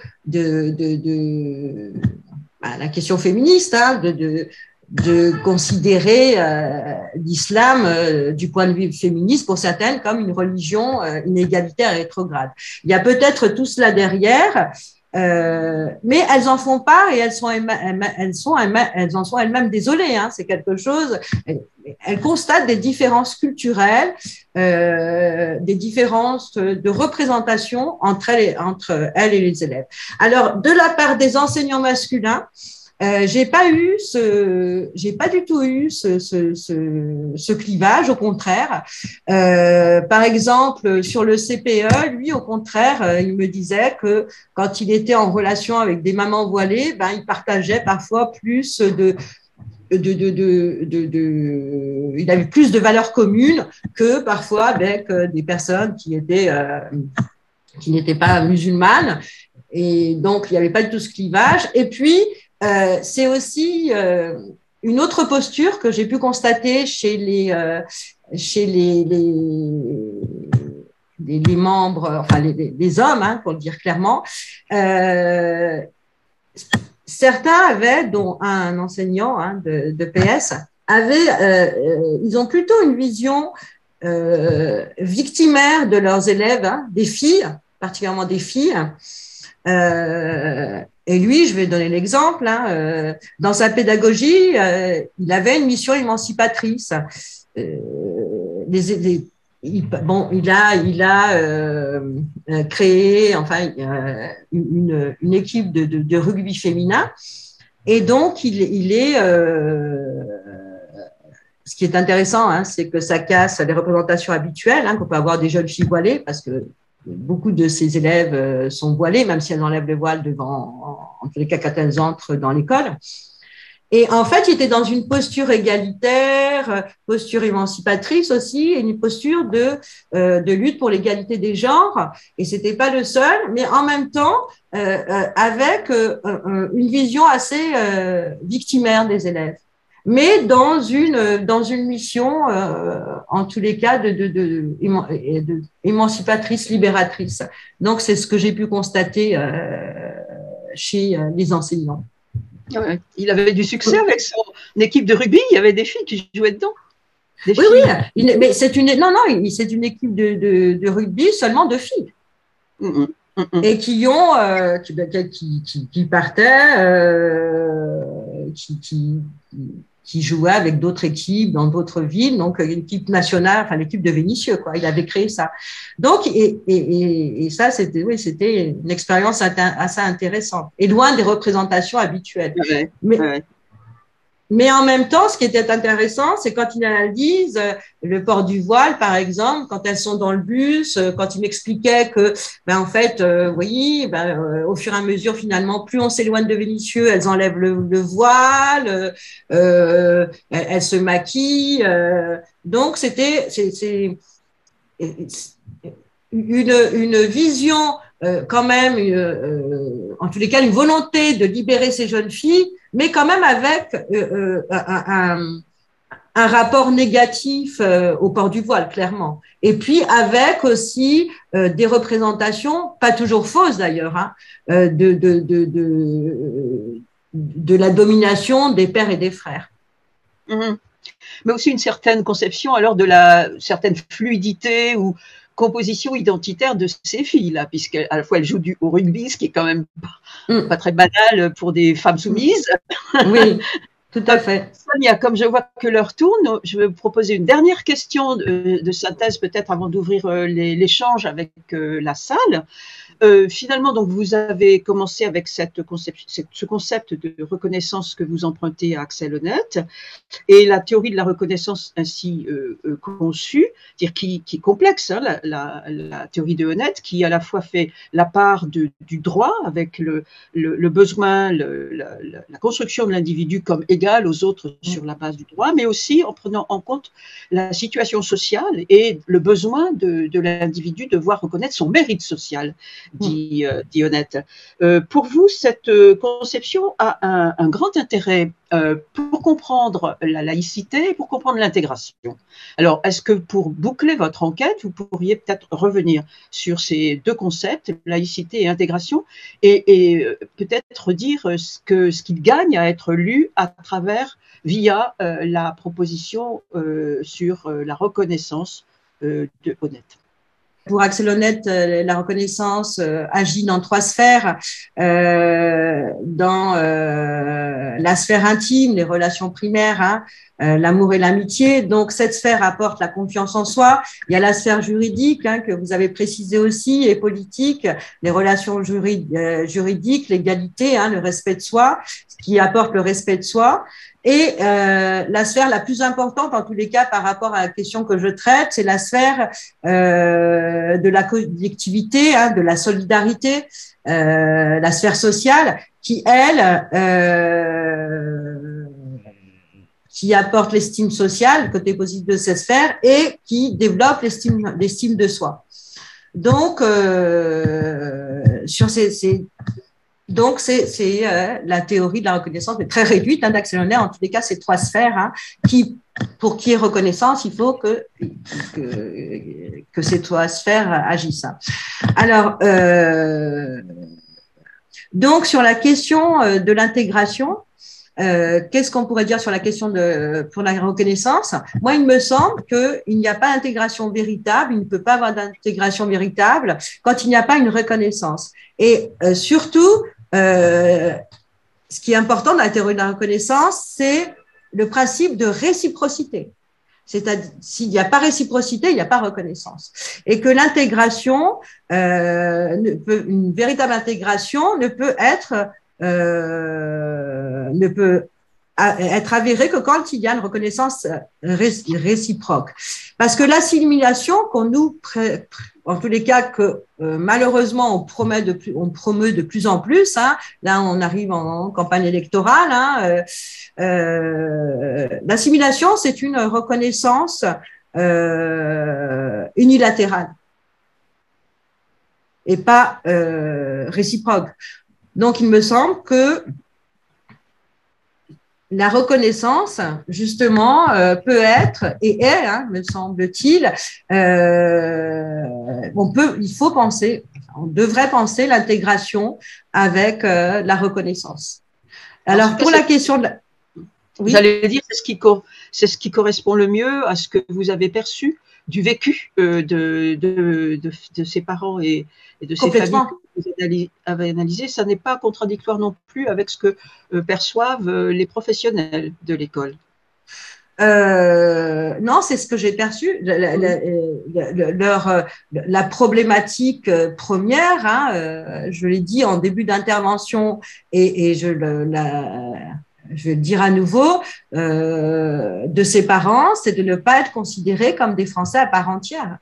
bah, la question féministe, hein, de, de considérer euh, l'islam euh, du point de vue féministe pour certaines comme une religion euh, inégalitaire et rétrograde. Il y a peut-être tout cela derrière, mais elles en font pas et elles sont elles sont elles en sont elles-mêmes désolées. Hein, c'est quelque chose. Elles, constatent des différences culturelles, des différences de représentation entre elles, entre elles et les élèves. Alors, de la part des enseignants masculins, euh, j'ai pas eu ce, j'ai pas du tout eu ce, ce, ce, ce clivage. Au contraire, euh, par exemple sur le CPE, lui au contraire, euh, il me disait que quand il était en relation avec des mamans voilées, ben il partageait parfois plus de de, de, de, de, il avait plus de valeurs communes que parfois avec euh, des personnes qui étaient euh, qui n'étaient pas musulmanes et donc il n'y avait pas du tout ce clivage et puis euh, c'est aussi euh, une autre posture que j'ai pu constater chez les, euh, chez les, les, membres, enfin les, hommes, hein, pour le dire clairement. certains avaient, dont un enseignant hein, de, PS, avaient, ils ont plutôt une vision victimaire de leurs élèves, hein, des filles, particulièrement des filles. Et lui, je vais donner l'exemple, hein, euh, dans sa pédagogie, euh, il avait une mission émancipatrice. Euh, il, bon, il a, il a créé enfin une, équipe de, rugby féminin, et donc il, il est. ce qui est intéressant, hein, c'est que ça casse les représentations habituelles hein, qu'on peut avoir des jeunes filles voilées, parce que beaucoup de ces élèves euh, sont voilés, même si elles enlèvent le voile devant, en tous les cas, quand elles entrent dans l'école. Et en fait, il était dans une posture égalitaire, posture émancipatrice aussi, et une posture de, euh, de lutte pour l'égalité des genres. Et c'était pas le seul, mais en même temps, euh, avec une vision assez victimaire des élèves mais dans une, dans une mission, euh, en tous les cas, de, de, de, émancipatrice, libératrice. Donc, c'est ce que j'ai pu constater euh, chez euh, les enseignants. Il avait du succès avec son équipe de rugby, il y avait des filles qui jouaient dedans. oui, oui, mais c'est une, non, non, c'est une équipe de, rugby seulement de filles. Mm, mm, mm, et qui ont, euh, qui, qui, partaient, euh, qui, qui jouait avec d'autres équipes dans d'autres villes, donc l'équipe nationale, enfin l'équipe de Vénitieux, quoi. Il avait créé ça. Donc, et, et, et ça, c'était, oui, c'était une expérience assez intéressante et loin des représentations habituelles. Mais, mais en même temps, ce qui était intéressant, c'est quand ils analysent euh, le port du voile, par exemple, quand elles sont dans le bus, euh, quand ils m'expliquaient que, ben, en fait, euh, oui, ben, au fur et à mesure, finalement, plus on s'éloigne de Vénitieux, elles enlèvent le, voile, elles, elles, se maquillent. donc, c'était c'est une, une vision quand même, en tous les cas, une volonté de libérer ces jeunes filles mais quand même avec euh, euh, un, rapport négatif euh, au port du voile, clairement. Et puis avec aussi des représentations, pas toujours fausses d'ailleurs, hein, de la domination des pères et des frères. Mmh. Mais aussi une certaine conception alors de la certaine fluidité ou composition identitaire de ces filles là, puisqu'à la fois elles jouent du, au rugby, ce qui est quand même pas, mm. très banal pour des femmes soumises. Oui. Tout à fait. Sonia, comme je vois que l'heure tourne, je vais vous proposer une dernière question de, synthèse, peut-être avant d'ouvrir euh, l'échange avec euh, la salle. Euh, finalement, donc vous avez commencé avec cette concept, ce concept de reconnaissance que vous empruntez à Axel Honnête et la théorie de la reconnaissance ainsi euh, euh conçue, dire qui, est complexe, hein, la, théorie de Honnête, qui à la fois fait la part du droit avec le, besoin, la, construction de l'individu comme égal aux autres sur la base du droit, mais aussi en prenant en compte la situation sociale et le besoin de l'individu de voir reconnaître son mérite social dit, euh, Honnête. Euh, pour vous, cette euh, conception a un, grand intérêt euh, pour comprendre la laïcité et pour comprendre l'intégration. Alors, est-ce que pour boucler votre enquête, vous pourriez peut-être revenir sur ces deux concepts, laïcité et intégration, et, peut-être dire ce qu'il gagne à être lu à travers via la proposition sur la reconnaissance de Honnête? Pour Axel Honnête, euh, la reconnaissance euh, agit dans trois sphères. Euh, dans la sphère intime, les relations primaires, hein, l'amour et l'amitié. Donc, cette sphère apporte la confiance en soi. Il y a la sphère juridique, hein, que vous avez précisé aussi, et politique, les relations juridiques, l'égalité, hein, le respect de soi, qui apporte le respect de soi. Et euh, la sphère la plus importante, en tous les cas, par rapport à la question que je traite, c'est la sphère euh, de la collectivité, hein, de la solidarité, euh, la sphère sociale, qui, elle, qui apporte l'estime sociale, côté positif de cette sphère, et qui développe l'estime, de soi. Donc, sur ces donc, c'est euh, la théorie de la reconnaissance, mais très réduite hein, En tous les cas, c'est trois sphères hein, qui, pour qu'il y ait reconnaissance, il faut que, que, que ces trois sphères agissent. Alors, euh, donc, sur la question euh, de l'intégration, euh, qu'est-ce qu'on pourrait dire sur la question de pour la reconnaissance? Moi, il me semble qu'il n'y a pas d'intégration véritable, il ne peut pas avoir d'intégration véritable quand il n'y a pas une reconnaissance. Et euh, surtout, euh, ce qui est important dans la théorie de la reconnaissance, c'est le principe de réciprocité. C'est-à-dire, s'il n'y a pas réciprocité, il n'y a pas reconnaissance. Et que l'intégration, euh, une véritable intégration ne peut être, euh, ne peut être avérée que quand il y a une reconnaissance réciproque. Parce que l'assimilation qu'on nous en tous les cas que euh, malheureusement on promet de plus, on promeut de plus en plus. Hein. Là, on arrive en, campagne électorale. Hein. Euh, euh, l'assimilation, c'est une reconnaissance unilatérale et pas réciproque. Donc, il me semble que la reconnaissance, justement, euh, peut être et est, hein, me semble-t-il, euh, on peut, il faut penser, on devrait penser l'intégration avec euh, la reconnaissance. Alors pour la question de Vous allez dire, c'est ce, qui c'est ce qui correspond le mieux à ce que vous avez perçu du vécu de, de, de, ses parents et, de ses familles vous avez analysé. Ça n'est pas contradictoire non plus avec ce que perçoivent les professionnels de l'école. Euh, non, c'est ce que j'ai perçu. La, leur, euh, la problématique euh, première, hein, je l'ai dit en début d'intervention et, je, la, je vais le dire à nouveau, euh, de ses parents, c'est de ne pas être considérés comme des Français à part entière.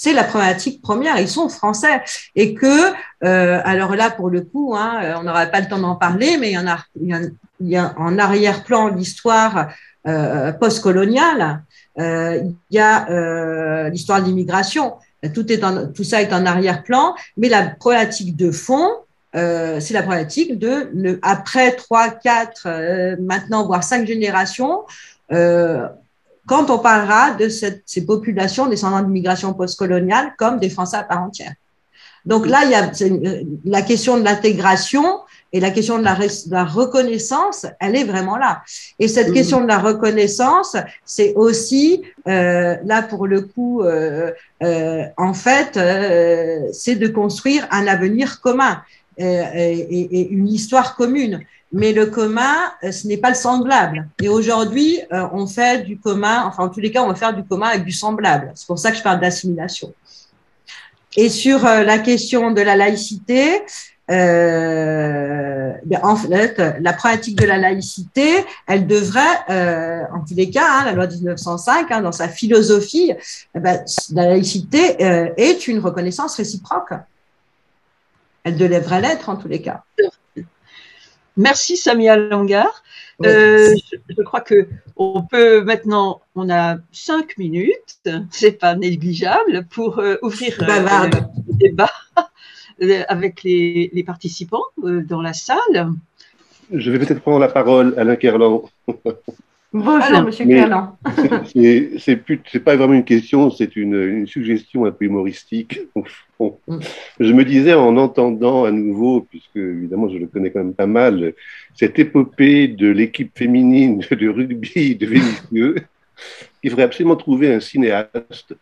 C'est la problématique première. Ils sont français et que, euh, alors là pour le coup, hein, on n'aura pas le temps d'en parler, mais il y en a, en arrière-plan l'histoire euh, postcoloniale, euh, il y a euh, l'histoire de l'immigration. Tout, est tout ça est en arrière-plan, mais la problématique de fond, c'est la problématique de, après trois, quatre, maintenant voire cinq générations, quand on parlera de cette, ces populations descendant d'immigration postcoloniale comme des Français à part entière. Donc là, il y a la question de l'intégration et la question de la, reconnaissance, elle est vraiment là. Et cette question de la reconnaissance, c'est aussi, euh, là pour le coup, euh, euh, en fait, c'est de construire un avenir commun et, une histoire commune. Mais le commun, ce n'est pas le semblable. Et aujourd'hui, on fait du commun, enfin en tous les cas, on va faire du commun avec du semblable. C'est pour ça que je parle d'assimilation. Et sur la question de la laïcité, euh, ben, en fait, la pratique de la laïcité, elle devrait, euh, en tous les cas, hein, la loi 1905, hein, dans sa philosophie, eh ben, la laïcité euh, est une reconnaissance réciproque. Elle devrait l'être, en tous les cas. Merci Samia Langar. Euh, je, crois que on peut maintenant, on a cinq minutes, c'est pas négligeable pour ouvrir le débat. Euh, avec les, participants euh, dans la salle. Je vais peut-être prendre la parole, Alain Kerlan. Bonjour, Monsieur Kerlan. C'est plus, c'est pas vraiment une question, c'est une, suggestion un peu humoristique. Mm. Je me disais en entendant à nouveau, puisque évidemment je le connais quand même pas mal, cette épopée de l'équipe féminine de rugby de Vénitieux, il faudrait absolument trouver un cinéaste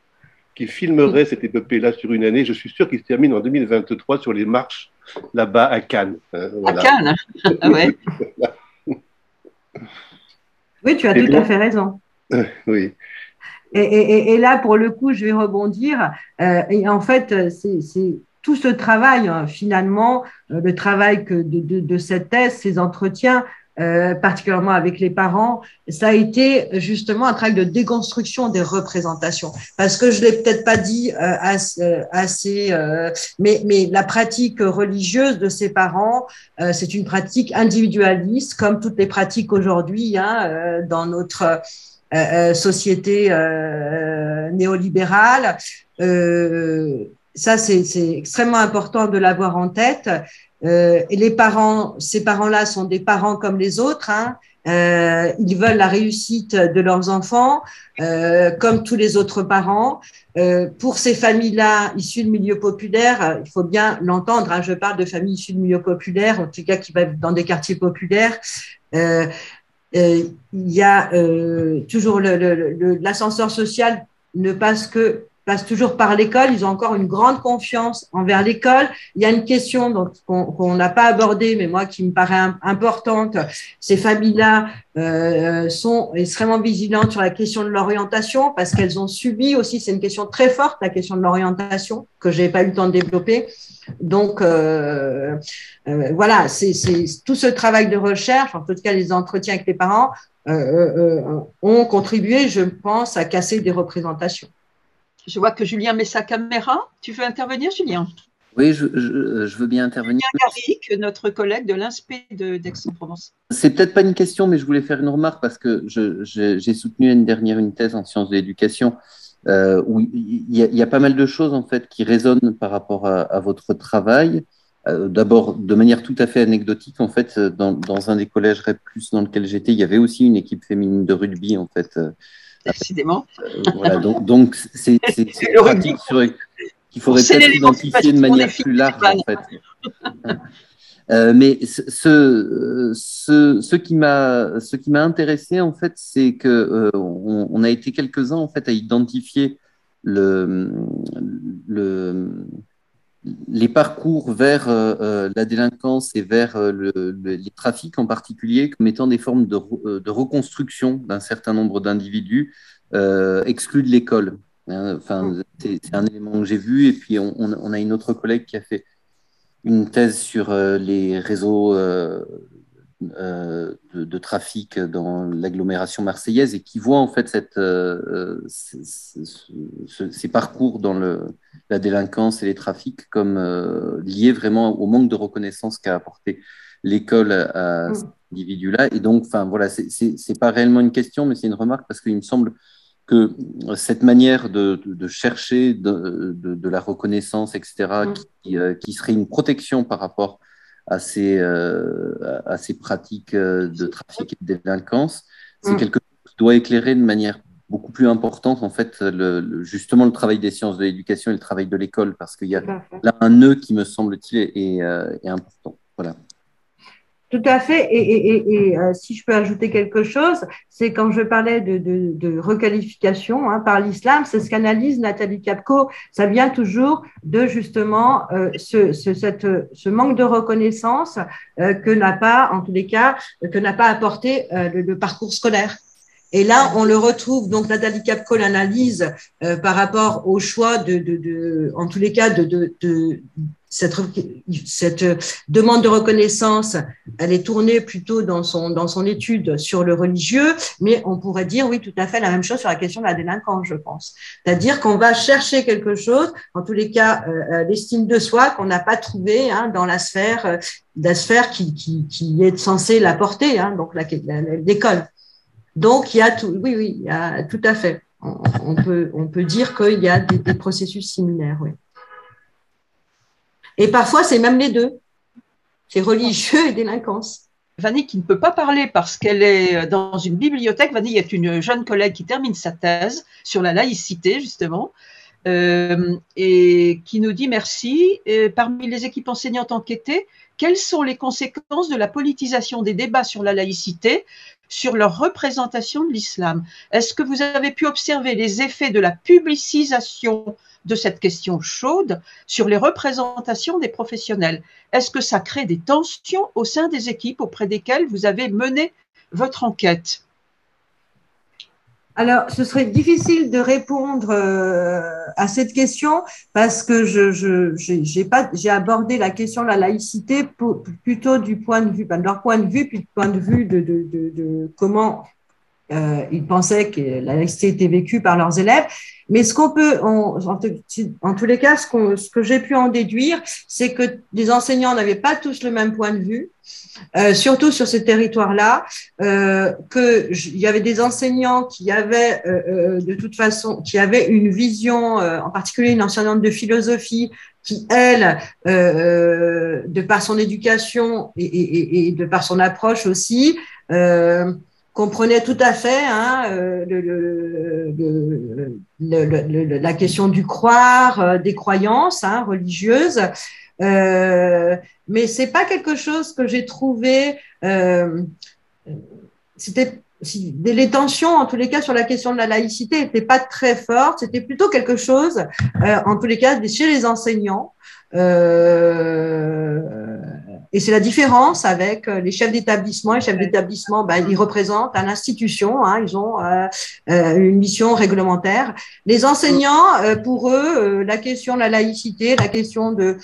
qui filmerait cette épopée-là sur une année. Je suis sûr qu'il se termine en 2023 sur les marches là-bas à Cannes. Hein, à Cannes? Ah ouais. Oui, tu as tout à fait raison. oui. Et, là, pour le coup, je vais rebondir. Euh, et en fait, c'est tout ce travail, hein, finalement, euh, le travail que de, de, cette thèse, ces entretiens, euh, particulièrement avec les parents, ça a été justement un travail de déconstruction des représentations. Parce que je l'ai peut-être pas dit euh, assez, assez euh, mais, mais la pratique religieuse de ses parents, c'est une pratique individualiste, comme toutes les pratiques aujourd'hui hein, dans notre société néolibérale. ça, c'est extrêmement important de l'avoir en tête. Euh, et les parents, ces parents-là sont des parents comme les autres. Hein. Euh, ils veulent la réussite de leurs enfants, euh, comme tous les autres parents. Pour ces familles-là issues de milieux populaires, il faut bien l'entendre. Hein, je parle de familles issues de milieux populaires, en tout cas qui vivent dans des quartiers populaires. Il y a toujours l'ascenseur social ne passe que passent toujours par l'école. Ils ont encore une grande confiance envers l'école. Il y a une question qu'on n'a pas abordée, mais moi qui me paraît importante. Ces familles-là euh, sont extrêmement vigilantes sur la question de l'orientation parce qu'elles ont subi aussi, c'est une question très forte, la question de l'orientation que j'ai pas eu le temps de développer. Donc euh, euh, voilà, c'est tout ce travail de recherche, en tout cas les entretiens avec les parents, euh, euh, euh, ont contribué, je pense, à casser des représentations. Je vois que Julien met sa caméra. Tu veux intervenir, Julien? Oui, je, veux bien intervenir. Julien Garrick, notre collègue de l'INSPE d'Aix-en-Provence. C'est peut-être pas une question, mais je voulais faire une remarque parce que j'ai soutenu l'année dernière une thèse en sciences de l'éducation euh, où il y, a pas mal de choses en fait qui résonnent par rapport à, votre travail. Euh, d'abord, de manière tout à fait anecdotique, en fait, dans, dans un des collèges REP+ dans lequel j'étais, il y avait aussi une équipe féminine de rugby en fait euh, décidément. Euh, voilà, donc, donc c'est une pratique qu'il faudrait peut-être identifier de manière plus large, en fait. mais ce, ce, ce, qui m'a ce qui m'a intéressé en fait, c'est que on, on, a été quelques uns en fait à identifier le, le les parcours vers euh, euh, la délinquance et vers euh, le, les trafics en particulier comme étant des formes de, de reconstruction d'un certain nombre d'individus exclus de l'école. Hein. Enfin, c'est un élément que j'ai vu. Et puis, on, on, a une autre collègue qui a fait une thèse sur les réseaux euh, de, trafic dans l'agglomération marseillaise et qui voit en fait cette, euh, ces parcours dans le, la délinquance et les trafics comme euh, liés vraiment au manque de reconnaissance qu'a apporté l'école à, mm. cet individu-là. Et donc, enfin voilà, c'est pas réellement une question, mais c'est une remarque parce qu'il me semble que cette manière de, de, chercher de, de, la reconnaissance, etc., mm. qui, qui, serait une protection par rapport à ces, euh, à ces pratiques euh, de trafic et de délinquance, c'est mm. quelque chose qui doit éclairer de manière beaucoup plus importante en fait le, justement le travail des sciences de l'éducation et le travail de l'école parce qu'il y a là un nœud qui me semble-t-il est, euh, est, important. Voilà. Tout à fait. Et, euh, si je peux ajouter quelque chose, c'est quand je parlais de, requalification hein, par l'islam, c'est ce qu'analyse Nathalie Capco. Ça vient toujours de justement euh, ce, manque de reconnaissance euh, que n'a pas, en tous les cas, que n'a pas apporté le, parcours scolaire. Et là, on le retrouve, donc Nathalie Capco l'analyse par rapport au choix de, de, en tous les cas, de, de, cette, cette, demande de reconnaissance, elle est tournée plutôt dans son, dans son étude sur le religieux, mais on pourrait dire, oui, tout à fait la même chose sur la question de la délinquance, je pense. C'est-à-dire qu'on va chercher quelque chose, en tous les cas, euh, euh, l'estime de soi qu'on n'a pas trouvé hein, dans la sphère, euh, la sphère qui, qui, qui est censée l'apporter, hein, donc l'école. Donc, il y a tout, oui, oui, il tout à fait. On, peut, dire qu'il y a des, processus similaires, oui. Et parfois, c'est même les deux. C'est religieux et délinquance. Vanille qui ne peut pas parler parce qu'elle est dans une bibliothèque. Vanille est une jeune collègue qui termine sa thèse sur la laïcité, justement, euh, et qui nous dit merci. parmi les équipes enseignantes enquêtées, quelles sont les conséquences de la politisation des débats sur la laïcité sur leur représentation de l'islam Est-ce que vous avez pu observer les effets de la publicisation de cette question chaude sur les représentations des professionnels? Est-ce que ça crée des tensions au sein des équipes auprès desquelles vous avez mené votre enquête? Alors, ce serait difficile de répondre euh, à cette question parce que j'ai pas abordé la question de la laïcité plutôt du point de vue ben, de leur point de vue puis du point de vue de, de, de comment euh, ils pensaient que la laïcité était vécue par leurs élèves. Mais ce qu'on peut, en, en, tous les cas, ce, ce que j'ai pu en déduire, c'est que les enseignants n'avaient pas tous le même point de vue, euh, surtout sur ce territoire-là, euh, qu'il y avait des enseignants qui avaient, euh, euh, de toute façon, qui avaient une vision, euh, en particulier une enseignante de philosophie, qui, elle, de par son éducation et, et, et, de par son approche aussi, euh, comprenait tout à fait hein, euh, le, la question du croire, euh, des croyances hein, religieuses. Euh, mais c'est pas quelque chose que j'ai trouvé. Euh, c'était les tensions, en tous les cas, sur la question de la laïcité n'étaient pas très fortes. C'était plutôt quelque chose, en tous les cas, chez les enseignants. Euh, et c'est la différence avec euh, les chefs d'établissement. Les chefs d'établissement, ben, ils représentent une institution, hein, ils ont euh, euh, une mission réglementaire. Les enseignants, pour eux, la question de la laïcité, la question de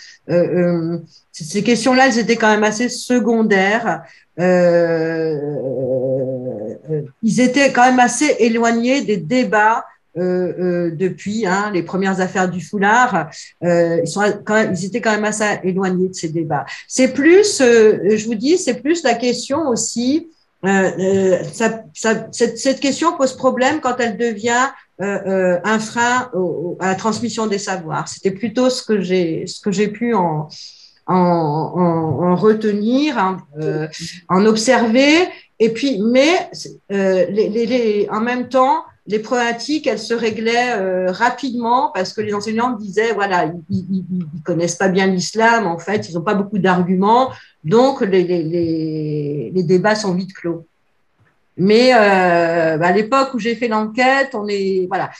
ces questions-là, elles étaient quand même assez secondaires. ils étaient quand même assez éloignés des débats euh, euh, depuis hein, les premières affaires du foulard, euh, ils, sont quand même, ils étaient quand même assez éloignés de ces débats. C'est plus, euh, je vous dis, c'est plus la question aussi. Euh, ça, ça, cette, cette, question pose problème quand elle devient un frein à la transmission des savoirs. C'était plutôt ce que j'ai, ce que j'ai pu en, en, en, en retenir, en, en observer. Et puis, mais les, les, les, en même temps, les problématiques, elles se réglaient euh, rapidement parce que les enseignants disaient, voilà, ils, ne connaissent pas bien l'islam, en fait, ils n'ont pas beaucoup d'arguments, donc les, les, les, débats sont vite clos. Mais euh, à l'époque où j'ai fait l'enquête, on est, voilà,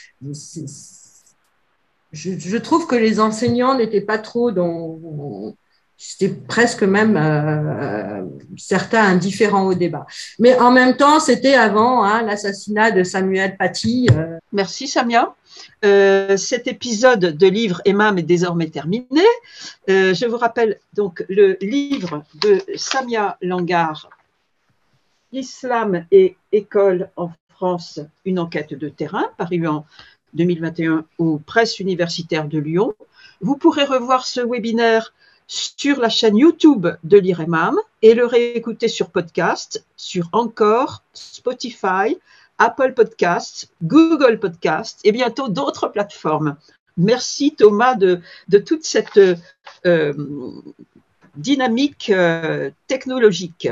je, je, trouve que les enseignants n'étaient pas trop dans c'était presque même euh, certains indifférents au débat. Mais en même temps, c'était avant hein, l'assassinat de Samuel Paty. Euh. Merci Samia. Euh, cet épisode de livre Emam est désormais terminé. je vous rappelle donc le livre de Samia Langard, Islam et école en France, une enquête de terrain, paru en 2021 aux presses universitaires de Lyon. Vous pourrez revoir ce webinaire sur la chaîne YouTube de l'IREMAM et le réécouter sur podcast, sur Encore, Spotify, Apple Podcasts, Google Podcasts et bientôt d'autres plateformes. Merci Thomas de, toute cette euh, dynamique euh, technologique.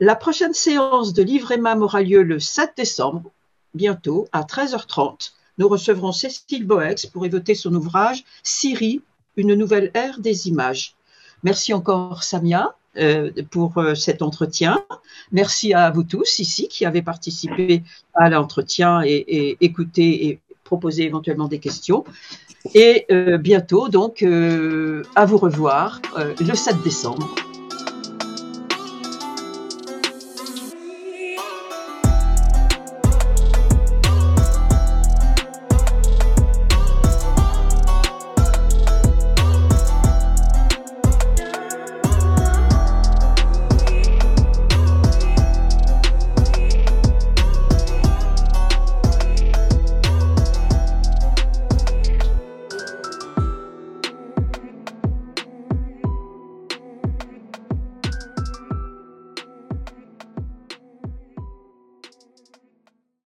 La prochaine séance de l'IREMAM aura lieu le 7 décembre, bientôt à 13h30. Nous recevrons Cécile Boex pour évoquer son ouvrage Syrie, une nouvelle ère des images. Merci encore Samia euh, pour euh, cet entretien. Merci à vous tous ici qui avez participé à l'entretien et, écouté et proposé éventuellement des questions. Et euh, bientôt, donc, à vous revoir le 7 décembre.